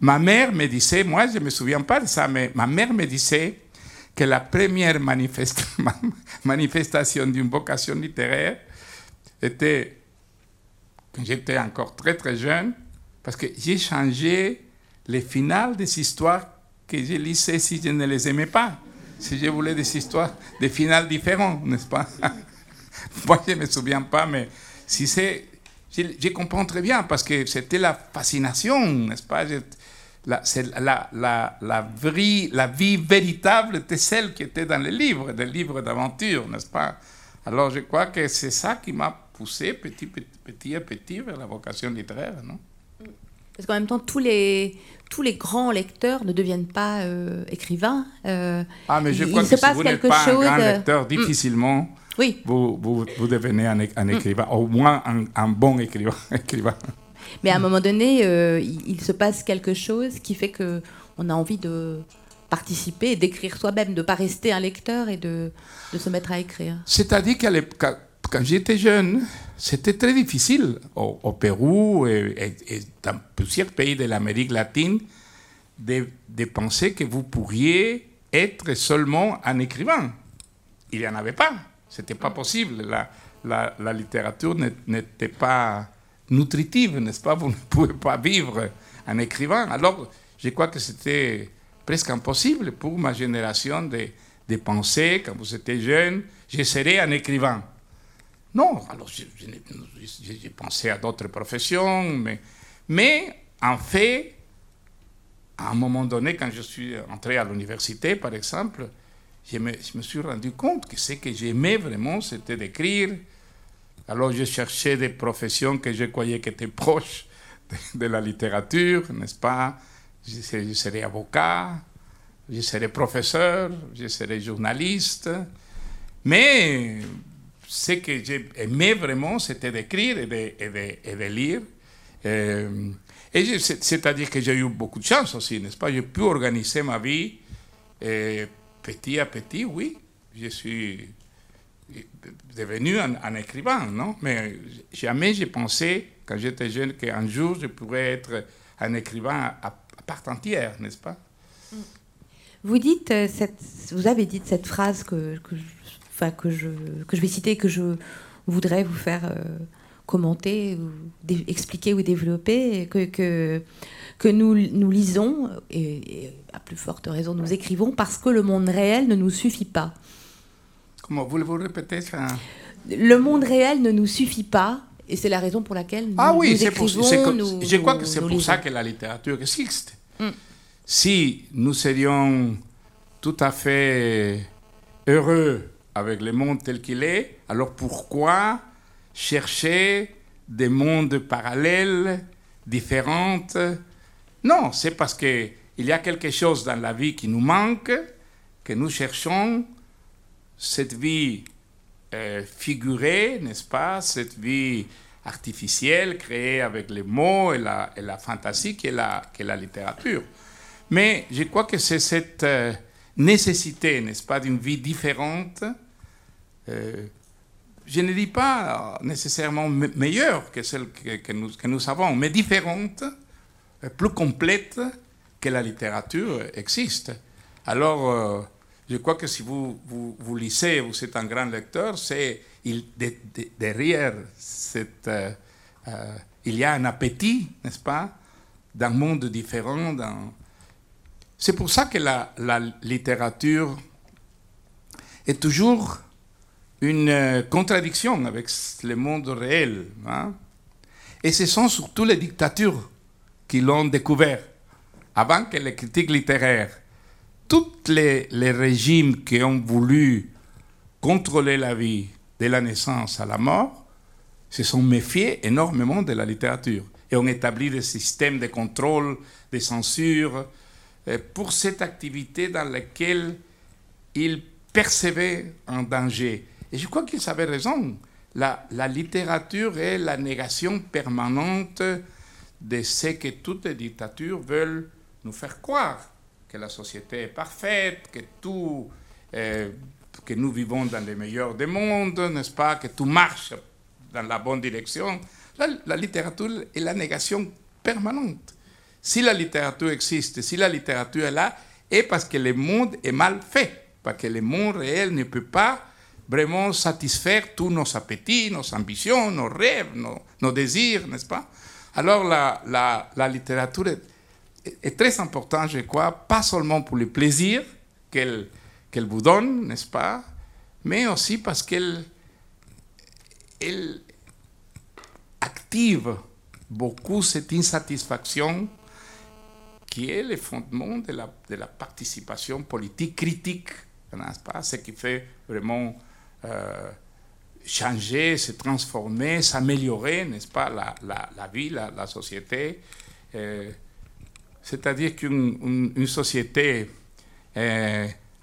ma mère me disait, moi je ne me souviens pas de ça, mais ma mère me disait, que la première manifestation d'une vocation littéraire était quand j'étais encore très très jeune, parce que j'ai changé les finales des histoires que je lisais si je ne les aimais pas. Si je voulais des histoires, des finales différentes, n'est-ce pas? Moi, je ne me souviens pas, mais si c'est je, comprends très bien parce que c'était la fascination, n'est-ce pas? La, la, la, la, vie, la vie véritable était celle qui était dans les livres, des livres d'aventure, n'est-ce pas? Alors je crois que c'est ça qui m'a poussé petit, petit, petit à petit vers la vocation littéraire, non? Parce qu'en même temps, tous les, tous les grands lecteurs ne deviennent pas euh, écrivains. Euh, ah, mais je crois que si vous n'êtes pas chose, un grand euh, lecteur, mm. difficilement, oui. vous, vous, vous, devenez un, un mm. écrivain, au moins un, un bon écrivain. écrivain. Mais à un moment donné, il, se passe quelque chose qui fait que on a envie de participer et d'écrire soi-même, de ne pas rester un lecteur et de, de se mettre à écrire. C'est-à-dire qu'à quand j'étais jeune, c'était très difficile au, Pérou et, dans plusieurs pays de l'Amérique latine de, penser que vous pourriez être seulement un écrivain. Il n'y en avait pas. Ce n'était pas possible. La, littérature n'était pas nutritive, n'est-ce pas? Vous ne pouvez pas vivre en écrivain. Alors, je crois que c'était presque impossible pour ma génération de, de penser, quand vous étiez jeune, je serai un écrivain. Non, alors j'ai pensé à d'autres professions, mais, en fait, à un moment donné, quand je suis entré à l'université, par exemple, je me, suis rendu compte que ce que j'aimais vraiment, c'était d'écrire. Alors je cherchais des professions que je croyais qui étaient proches de, la littérature, n'est-ce pas? Je je serais, avocat, je serais professeur, je serais journaliste. Mais ce que j'aimais vraiment, c'était d'écrire et de, et, de, lire. Euh, et c'est-à-dire que j'ai eu beaucoup de chance aussi, n'est-ce pas? J'ai pu organiser ma vie euh, petit à petit, oui. Je suis devenu un, écrivain, non? Mais jamais j'ai pensé, quand j'étais jeune, qu'un jour je pourrais être un écrivain à, part entière, n'est-ce pas? Vous dites, euh, cette, vous avez dit cette phrase que, que que je, que je vais citer, que je voudrais vous faire euh, commenter, ou expliquer ou développer, que, que, que nous, nous lisons, et, à plus forte raison nous écrivons, parce que le monde réel ne nous suffit pas. Comment voulez-vous répéter ça? Le monde réel ne nous suffit pas, et c'est la raison pour laquelle nous, ah oui, nous écrivons. Pour, je crois que c'est pour ça que la littérature existe. Mm. Si nous serions tout à fait heureux avec le monde tel qu'il est, alors pourquoi chercher des mondes parallèles, différents Non, c'est parce qu'il y a quelque chose dans la vie qui nous manque, que nous cherchons cette vie euh, figurée, n'est-ce pas? Cette vie artificielle créée avec les mots et la, et la fantasy qui est la, qui est la littérature. Mais je crois que c'est cette euh, nécessité, n'est-ce pas, d'une vie différente euh, je ne dis pas nécessairement meilleure que celle que, nous, que nous avons, mais différente, euh, plus complète que la littérature existe. Alors, euh, je crois que si vous, vous, lisez, vous êtes un grand lecteur, c'est derrière cette, il y a un appétit, n'est-ce pas, d'un monde différent. C'est pour ça que la littérature est toujours une euh, contradiction avec le monde réel. Hein. Et ce sont surtout les dictatures qui l'ont découvert, avant que les critiques littéraires. Tous les, régimes qui ont voulu contrôler la vie de la naissance à la mort se sont méfiés énormément de la littérature et ont établi des systèmes de contrôle, de censure, euh, pour cette activité dans laquelle ils percevaient un danger. Et je crois qu'ils avaient raison. La, littérature est la négation permanente de ce que toutes les dictatures veulent nous faire croire, que la société est parfaite, que tout, euh, que nous vivons dans le meilleur des mondes, n'est-ce pas, que tout marche dans la bonne direction. La, la littérature est la négation permanente. Si la littérature existe, si la littérature est là, est parce que le monde est mal fait, parce que le monde réel ne peut pas vraiment satisfaire tous nos appétits, nos ambitions, nos rêves, nos, désirs, n'est-ce pas? Alors la, la, littérature est, très importante, je crois, pas seulement pour le plaisir qu'elle qu'elle vous donne, n'est-ce pas? Mais aussi parce qu'elle elle active beaucoup cette insatisfaction qui est le fondement de la, de la participation politique critique, n'est-ce pas? Ce qui fait vraiment euh, changer, se transformer, s'améliorer, n'est-ce pas, la, la, la vie, la, société. Euh, c'est-à-dire qu'une une, société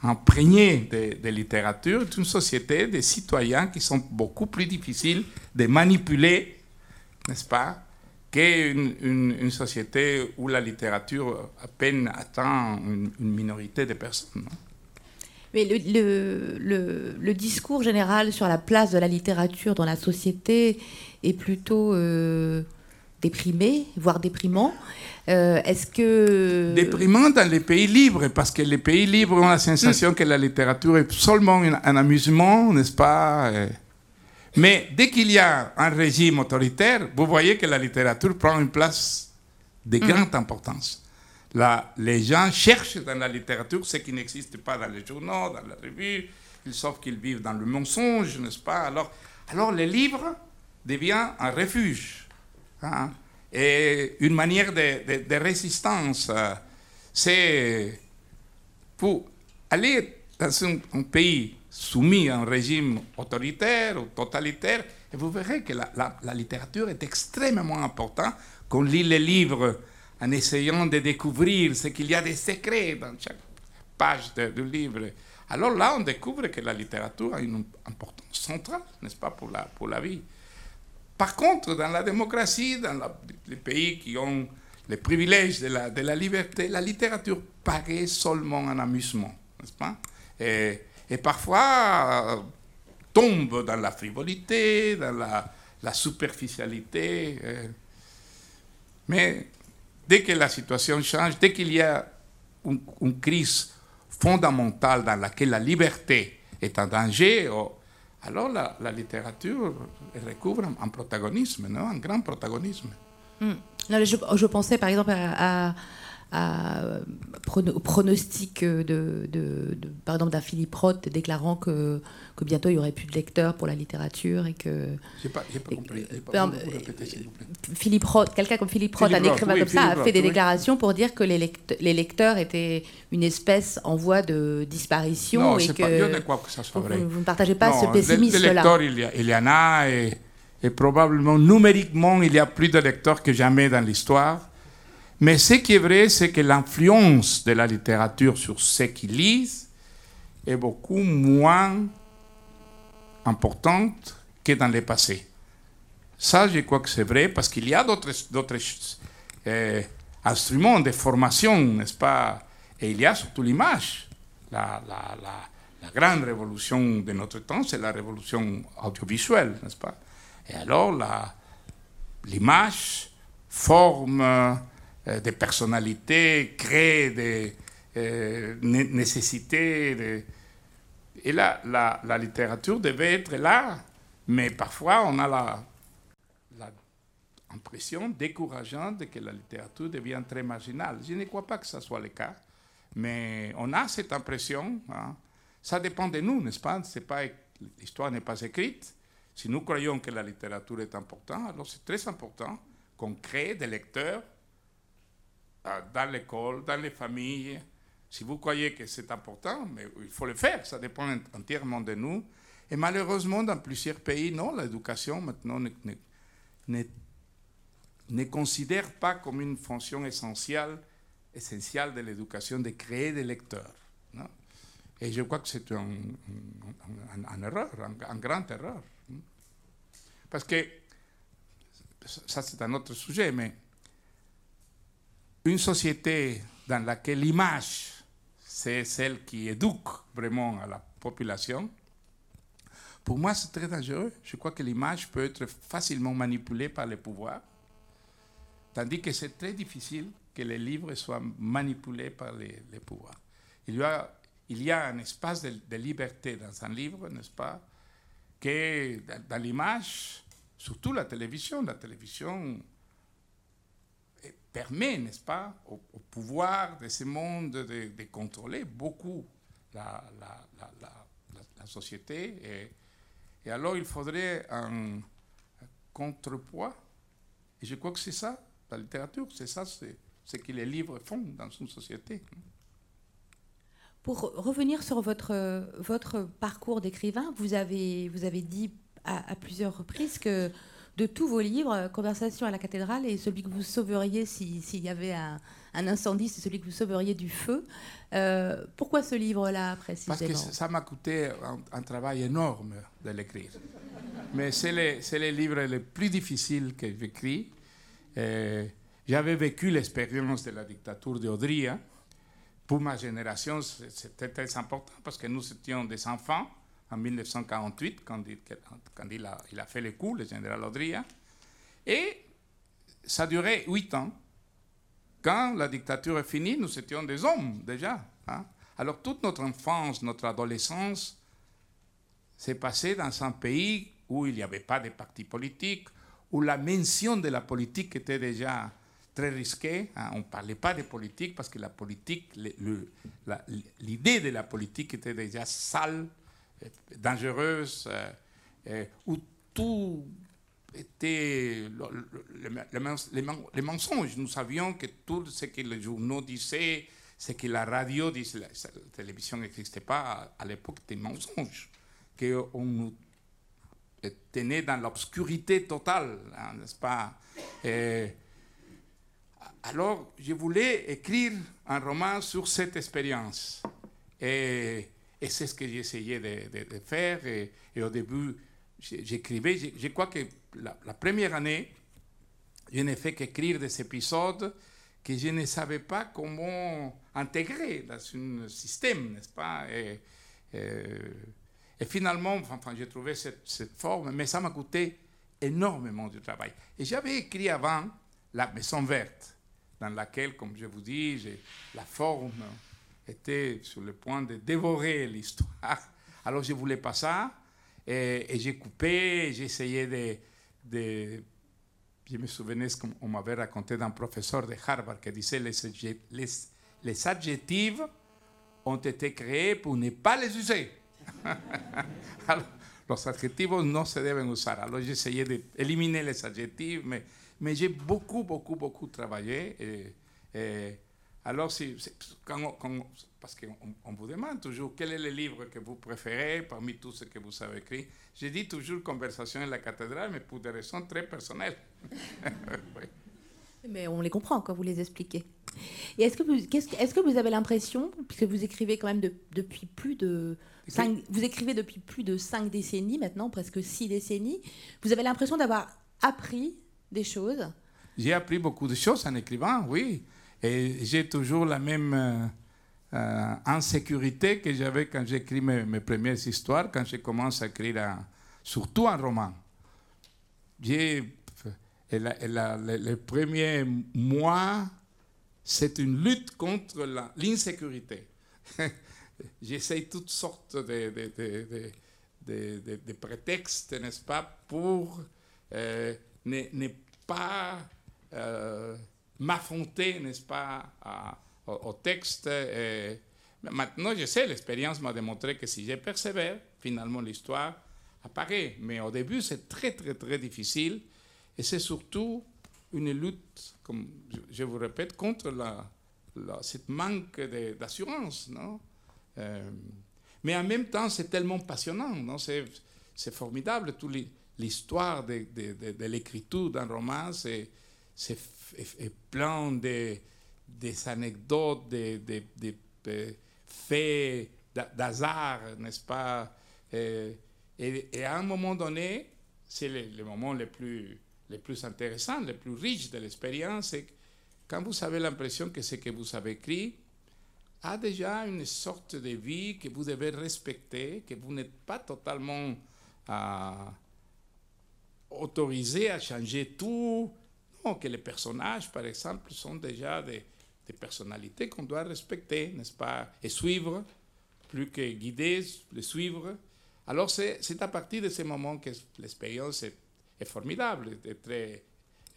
imprégnée de, littérature est une société de citoyens qui sont beaucoup plus difficiles de manipuler, n'est-ce pas, qu'une une, société où la littérature à peine atteint une, minorité de personnes. Mais le, le, le, le, discours général sur la place de la littérature dans la société est plutôt euh, déprimé, voire déprimant. Euh, Est-ce que... Déprimant dans les pays libres, parce que les pays libres ont la sensation mm. que la littérature est seulement un, un amusement, n'est-ce pas? Mais dès qu'il y a un régime autoritaire, vous voyez que la littérature prend une place de grande mm. importance. Les gens cherchent dans la littérature ce qui n'existe pas dans les journaux, dans les revues, ils savent qu'ils vivent dans le mensonge, n'est-ce pas? Alors, alors le livre devient un refuge hein, et une manière de, résistance. C'est pour aller dans un, pays soumis à un régime autoritaire ou totalitaire, et vous verrez que la, la littérature est extrêmement importante. Qu'on lit les livres en essayant de découvrir ce qu'il y a de secrets dans chaque page du livre. Alors là, on découvre que la littérature a une importance centrale, n'est-ce pas, pour la, pour la vie. Par contre, dans la démocratie, dans les pays qui ont les privilèges de la, de la liberté, la littérature paraît seulement un amusement, n'est-ce pas? Et, parfois tombe dans la frivolité, dans la, la superficialité. Mais dès que la situation change, dès qu'il y a une, crise fondamentale dans laquelle la liberté est en danger, oh, alors la, la littérature recouvre un, protagonisme, non? Un grand protagonisme. Mm. Non, je, pensais par exemple à à, au pronostic de, de, de par exemple d'un Philippe Roth déclarant que, que bientôt il n'y aurait plus de lecteurs pour la littérature et que. J'ai pas, pas compris. Pas Philippe Roth, quelqu'un comme Philippe Roth, Philippe un écrivain oui, comme Philippe ça, a fait des oui. déclarations pour dire que les, lecteurs, les lecteurs étaient une espèce en voie de disparition. Non, et que, pas, je ne crois que ça soit vrai. Vous, vous, ne partagez pas non, ce pessimisme-là. Les lecteurs, il y, a, il y en a et, et probablement numériquement, il y a plus de lecteurs que jamais dans l'histoire. Mais ce qui est vrai, c'est que l'influence de la littérature sur ceux qui lisent est beaucoup moins importante que dans le passé. Ça, je crois que c'est vrai parce qu'il y a d'autres euh, instruments de formation, n'est-ce pas? Et il y a surtout l'image. La, grande révolution de notre temps, c'est la révolution audiovisuelle, n'est-ce pas? Et alors, l'image forme des personnalités, créer des euh, nécessités. Et là, la, la, littérature devait être là, mais parfois on a l'impression la décourageante que la littérature devient très marginale. Je ne crois pas que ce soit le cas, mais on a cette impression. Hein. Ça dépend de nous, n'est-ce pas, pas L'histoire n'est pas écrite. Si nous croyons que la littérature est importante, alors c'est très important qu'on crée des lecteurs dans l'école, dans les familles. Si vous croyez que c'est important, mais il faut le faire, ça dépend entièrement de nous. Et malheureusement, dans plusieurs pays, non, l'éducation maintenant ne, ne, ne, considère pas comme une fonction essentielle, essentielle de l'éducation de créer des lecteurs. Et je crois que c'est une un, un, un, erreur, une grande erreur. Parce que, ça c'est un autre sujet, mais une société dans laquelle l'image, c'est celle qui éduque vraiment à la population, pour moi, c'est très dangereux. Je crois que l'image peut être facilement manipulée par les pouvoirs, tandis que c'est très difficile que les livres soient manipulés par les, les pouvoirs. Il y, a, il y a un espace de, de liberté dans un livre, n'est-ce pas, que dans l'image, surtout la télévision, la télévision permet, n'est-ce pas, au, pouvoir de ce monde de, contrôler beaucoup la, société. Et, alors, il faudrait un contrepoids Et je crois que c'est ça, la littérature, c'est ça, c'est ce que les livres font dans une société. Pour revenir sur votre, parcours d'écrivain, vous avez dit à, plusieurs reprises que de tous vos livres, Conversation à la cathédrale est celui que vous sauveriez s'il y avait un, incendie, c'est celui que vous sauveriez du feu. Euh, pourquoi ce livre-là précisément Parce que ça m'a coûté un, travail énorme de l'écrire. Mais c'est les, livres les plus difficiles que j'écris. Euh, j'avais vécu l'expérience de la dictature de Odria. Pour ma génération, c'était très important parce que nous étions des enfants en 1948, quand, il, a, fait le coup, le général Odria. Et ça a duré huit ans. Quand la dictature est finie, nous étions des hommes déjà. Hein. Alors toute notre enfance, notre adolescence s'est passée dans un pays où il n'y avait pas de parti politique, où la mention de la politique était déjà très risquée. Hein. On ne parlait pas de politique parce que la politique, l'idée de la politique était déjà sale, dangereuse, euh, euh, où tout était les, mensonges. Nous savions que tout ce que les journaux disaient, ce que la radio disait, la, télévision n'existait pas à, l'époque, des mensonges, qu'on nous tenait dans l'obscurité totale, hein, n'est-ce pas? Alors, je voulais écrire un roman sur cette expérience. Et et c'est ce que j'essayais de, de, faire. Et, au début, j'écrivais. Je, crois que la, première année, je n'ai fait qu'écrire des épisodes que je ne savais pas comment intégrer dans un système, n'est-ce pas? Et, et, finalement, enfin, j'ai trouvé cette, cette, forme, mais ça m'a coûté énormément de travail. Et j'avais écrit avant La Maison Verte, dans laquelle, comme je vous dis, j'ai la forme était sur le point de dévorer l'histoire. Alors je voulais pas ça. Et, j'ai coupé, essayé de, de, Je me souvenais ce qu'on m'avait raconté d'un professeur de Harvard qui disait les, les, adjectifs ont été créés pour ne pas les user. Alors, los adjetivos no se deben usar. Alors essayé d'éliminer les adjectifs, mais, j'ai beaucoup, beaucoup, beaucoup travaillé. Alors, si, quand, parce qu'on on vous demande toujours quel est le livre que vous préférez parmi tous ceux que vous avez écrits, je dis toujours Conversation en la cathédrale, mais pour des raisons très personnelles. Mais on les comprend quand vous les expliquez. Et est-ce que vous, est-ce, que vous avez l'impression, puisque vous écrivez quand même depuis plus de cinq, vous écrivez depuis plus de cinq décennies maintenant, presque six décennies, vous avez l'impression d'avoir appris des choses? J'ai appris beaucoup de choses en écrivant, oui. Et j'ai toujours la même euh, euh, insécurité que j'avais quand j'écris mes, premières histoires, quand je commence à écrire surtout un roman. J'ai, les premiers mois, c'est une lutte contre l'insécurité. J'essaye toutes sortes de prétextes, n'est-ce pas, pour euh, ne, pas m'affronter, n'est-ce pas, au, texte. Maintenant, je sais, l'expérience m'a démontré que si je persévère, finalement, l'histoire apparaît. Mais au début, c'est très, très, très difficile. Et c'est surtout une lutte, comme je vous répète, contre la, la cette manque d'assurance, euh, Mais en même temps, c'est tellement passionnant, C'est formidable, toute l'histoire de, de, de l'écriture d'un roman, c'est c'est plein de, des anecdotes, des, des, faits d'hasard, n'est-ce pas? Et, et, à un moment donné, c'est le, moment le plus, le plus intéressant, le plus riche de l'expérience, c'est quand vous avez l'impression que ce que vous avez écrit a déjà une sorte de vie que vous devez respecter, que vous n'êtes pas totalement euh, autorisé à changer tout, que les personnages, par exemple, sont déjà des, personnalités qu'on doit respecter, n'est-ce pas, et suivre, plus que guider, les suivre. Alors c'est à partir de ces moments que l'expérience est, formidable, est très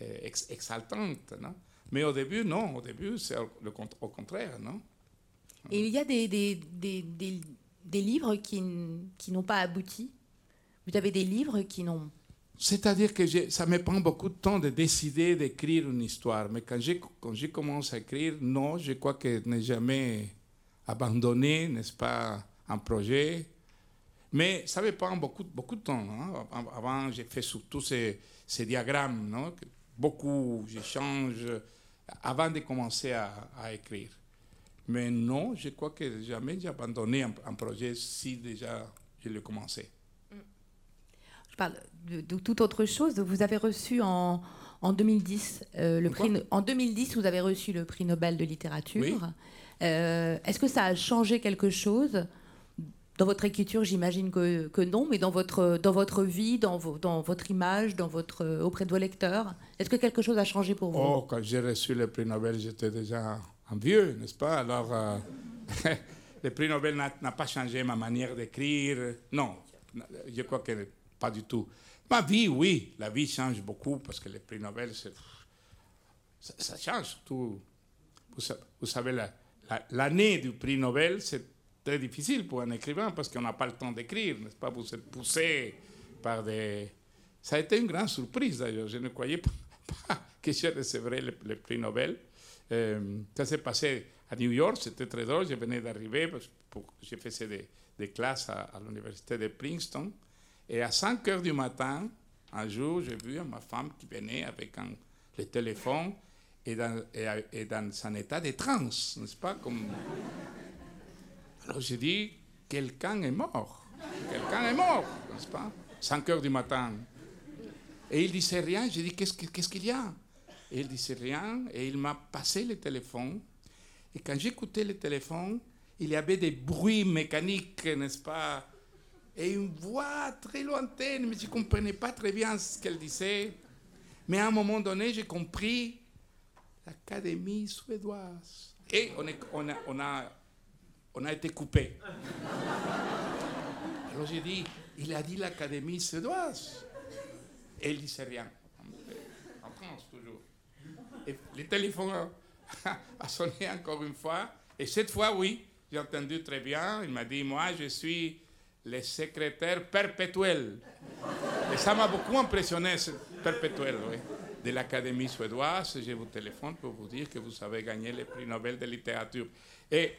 euh, exaltante. Non Mais au début, non, au début, c'est au, contraire. Non? Et il y a des, des, des, des livres qui, qui n'ont pas abouti? Vous avez des livres qui n'ont C'est-à-dire que ça me prend beaucoup de temps de décider d'écrire une histoire. Mais quand j'ai, quand j'ai commencé à écrire, non, je crois que je n'ai jamais abandonné, n'est-ce pas, un projet. Mais ça me prend beaucoup, beaucoup de temps. Hein. Avant, j'ai fait surtout ces, ces diagrammes, non? beaucoup, j'échange avant de commencer à, écrire. Mais non, je crois que jamais j'ai abandonné un projet si déjà je l'ai commencé parle de, toute autre chose. Vous avez reçu en, en 2010 euh, le prix. En 2010, vous avez reçu le prix Nobel de littérature. Euh, est-ce que ça a changé quelque chose? Dans votre écriture J'imagine que, que, non, mais dans votre dans votre vie, dans, dans votre image, dans votre auprès de vos lecteurs, est-ce que quelque chose a changé pour vous? Oh, quand j'ai reçu le prix Nobel, j'étais déjà un vieux, n'est-ce pas? Alors. Euh, le prix Nobel n'a pas changé ma manière d'écrire. Non, je crois que pas du tout. Ma vie, oui, la vie change beaucoup parce que les prix Nobel, ça, change surtout. Vous, savez, l'année du prix Nobel, c'est très difficile pour un écrivain parce qu'on n'a pas le temps d'écrire, n'est-ce pas? Vous êtes poussé par des. Ça a été une grande surprise d'ailleurs. Je ne croyais pas que je recevrais le, prix Nobel. Euh, ça s'est passé à New York, c'était très drôle. Je venais d'arriver, j'ai fait des, classes à l'université de Princeton. Et à 5 heures du matin, un jour, j'ai vu ma femme qui venait avec le téléphone et dans, et, un état de transe, n'est-ce pas. Alors j'ai dit, quelqu'un est mort. Quelqu'un est mort, n'est-ce pas? 5 heures du matin. Et il disait rien. J'ai dit, qu'est-ce qu'il y a? Et il disait rien. Et il m'a passé le téléphone. Et quand j'écoutais le téléphone, il y avait des bruits mécaniques, n'est-ce pas? Et une voix très lointaine, mais je ne comprenais pas très bien ce qu'elle disait. Mais à un moment donné, j'ai compris l'Académie suédoise. Et on, est, on, a, on, a, on a été coupé. Alors j'ai dit, il a dit l'Académie suédoise. Et il disait rien. En France, toujours. Et le téléphone a sonné encore une fois. Et cette fois, oui, j'ai entendu très bien. Il m'a dit, moi, je suis le secrétaire perpétuel. Et ça m'a beaucoup impressionné, ce perpétuel, de l'Académie suédoise. Je vous téléphone pour vous dire que vous avez gagné le prix Nobel de littérature. Et,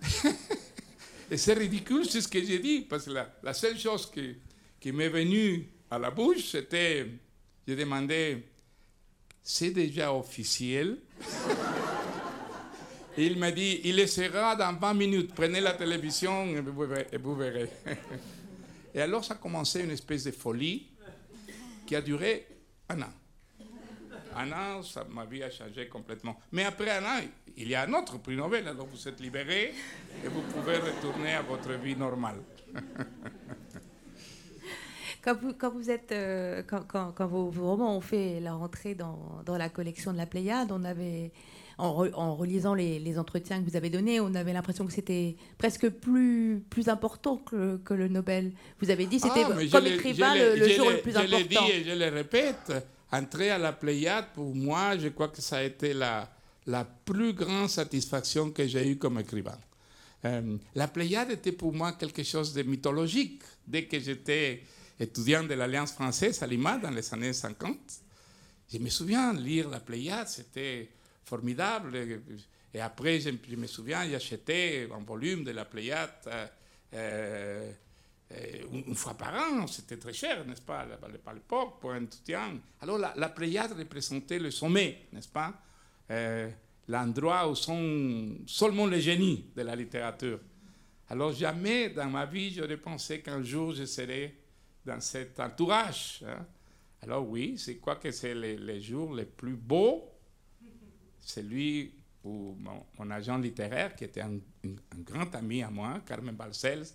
et c'est ridicule, c'est ce que j'ai dit, parce que la, seule chose qui, qui m'est venue à la bouche, c'était, j'ai demandé, c'est déjà officiel? Il m'a dit, il le sera dans 20 minutes, prenez la télévision et vous verrez. Et, alors ça a commencé une espèce de folie qui a duré un an. Un an, ma vie a changé complètement. Mais après un an, il y a un autre prix Nobel, alors vous êtes libéré et vous pouvez retourner à votre vie normale. Quand vous, quand vous êtes, euh, quand, vos, romans ont fait la rentrée dans, dans, la collection de la Pléiade, on avait, en, en relisant les, les, entretiens que vous avez donnés, on avait l'impression que c'était presque plus, plus important que, que, le Nobel. Vous avez dit c'était ah, comme écrivain le, jour le plus important. Je l'ai dit et je le répète, entrer à la Pléiade, pour moi, je crois que ça a été la, la plus grande satisfaction que j'ai eue comme écrivain. Euh, la Pléiade était pour moi quelque chose de mythologique. Dès que j'étais étudiant de l'Alliance française à Lima dans les années 50. Je me souviens, lire la Pléiade, c'était formidable. Et après, je, me souviens, acheté un volume de la Pléiade euh, euh, une fois par an. C'était très cher, n'est-ce pas, à l'époque, pour un étudiant. Alors, la, Pléiade représentait le sommet, n'est-ce pas euh, L'endroit où sont seulement les génies de la littérature. Alors, jamais dans ma vie, j'aurais pensé qu'un jour, je serais dans cet entourage. Hein. Alors oui, c'est quoi que c'est les, jours les plus beaux C'est lui où mon, agent littéraire, qui était un, grand ami à moi, Carmen Balcells,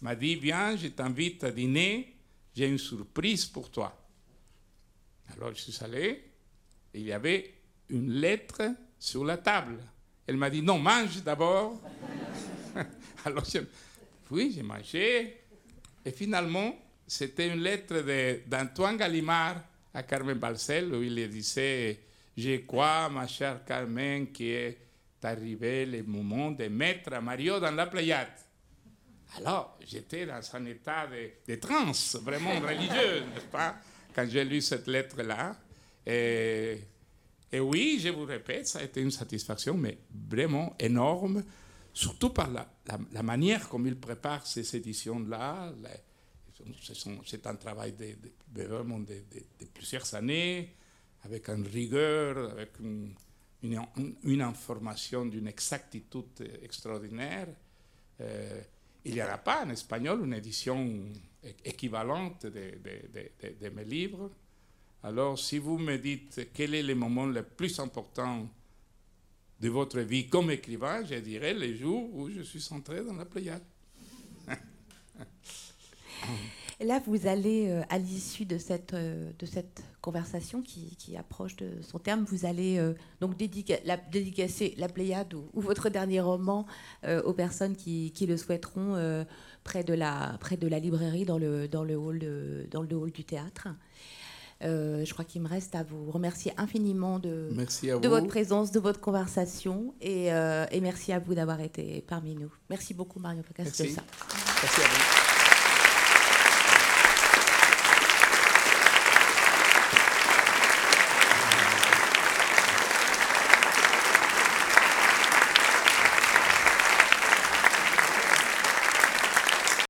m'a dit, viens, je t'invite à dîner, j'ai une surprise pour toi. Alors je suis allé, il y avait une lettre sur la table. Elle m'a dit, non, mange d'abord. Alors, oui, j'ai mangé. Et finalement, c'était une lettre d'Antoine Gallimard à Carmen Balcel où il disait Je crois, ma chère Carmen, qu'il est arrivé le moment de mettre Mario dans la Pléiade. Alors, j'étais dans un état de, de transe, vraiment religieux, n'est-ce pas quand j'ai lu cette lettre-là. Et, et, oui, je vous répète, ça a été une satisfaction, mais vraiment énorme, surtout par la, la, manière comme il prépare ces éditions-là. C'est un travail de, vraiment de, de, plusieurs années, avec une rigueur, avec une, information d'une exactitude extraordinaire. Euh, il n'y aura pas en espagnol une édition équivalente de, mes livres. Alors, si vous me dites quel est le moment le plus important de votre vie comme écrivain, je dirais les jours où je suis centré dans la Pléiade. là, vous allez, euh, à l'issue de cette, euh, de cette conversation qui, approche de son terme, vous allez euh, donc la, dédicacer la Pléiade ou, votre dernier roman aux personnes qui, le souhaiteront près, de la, près de la librairie dans le, dans le, hall, dans le hall du théâtre. je crois qu'il me reste à vous remercier infiniment de, de votre présence, de votre conversation et, et merci à vous d'avoir été parmi nous. Merci beaucoup Mario Merci. merci à vous.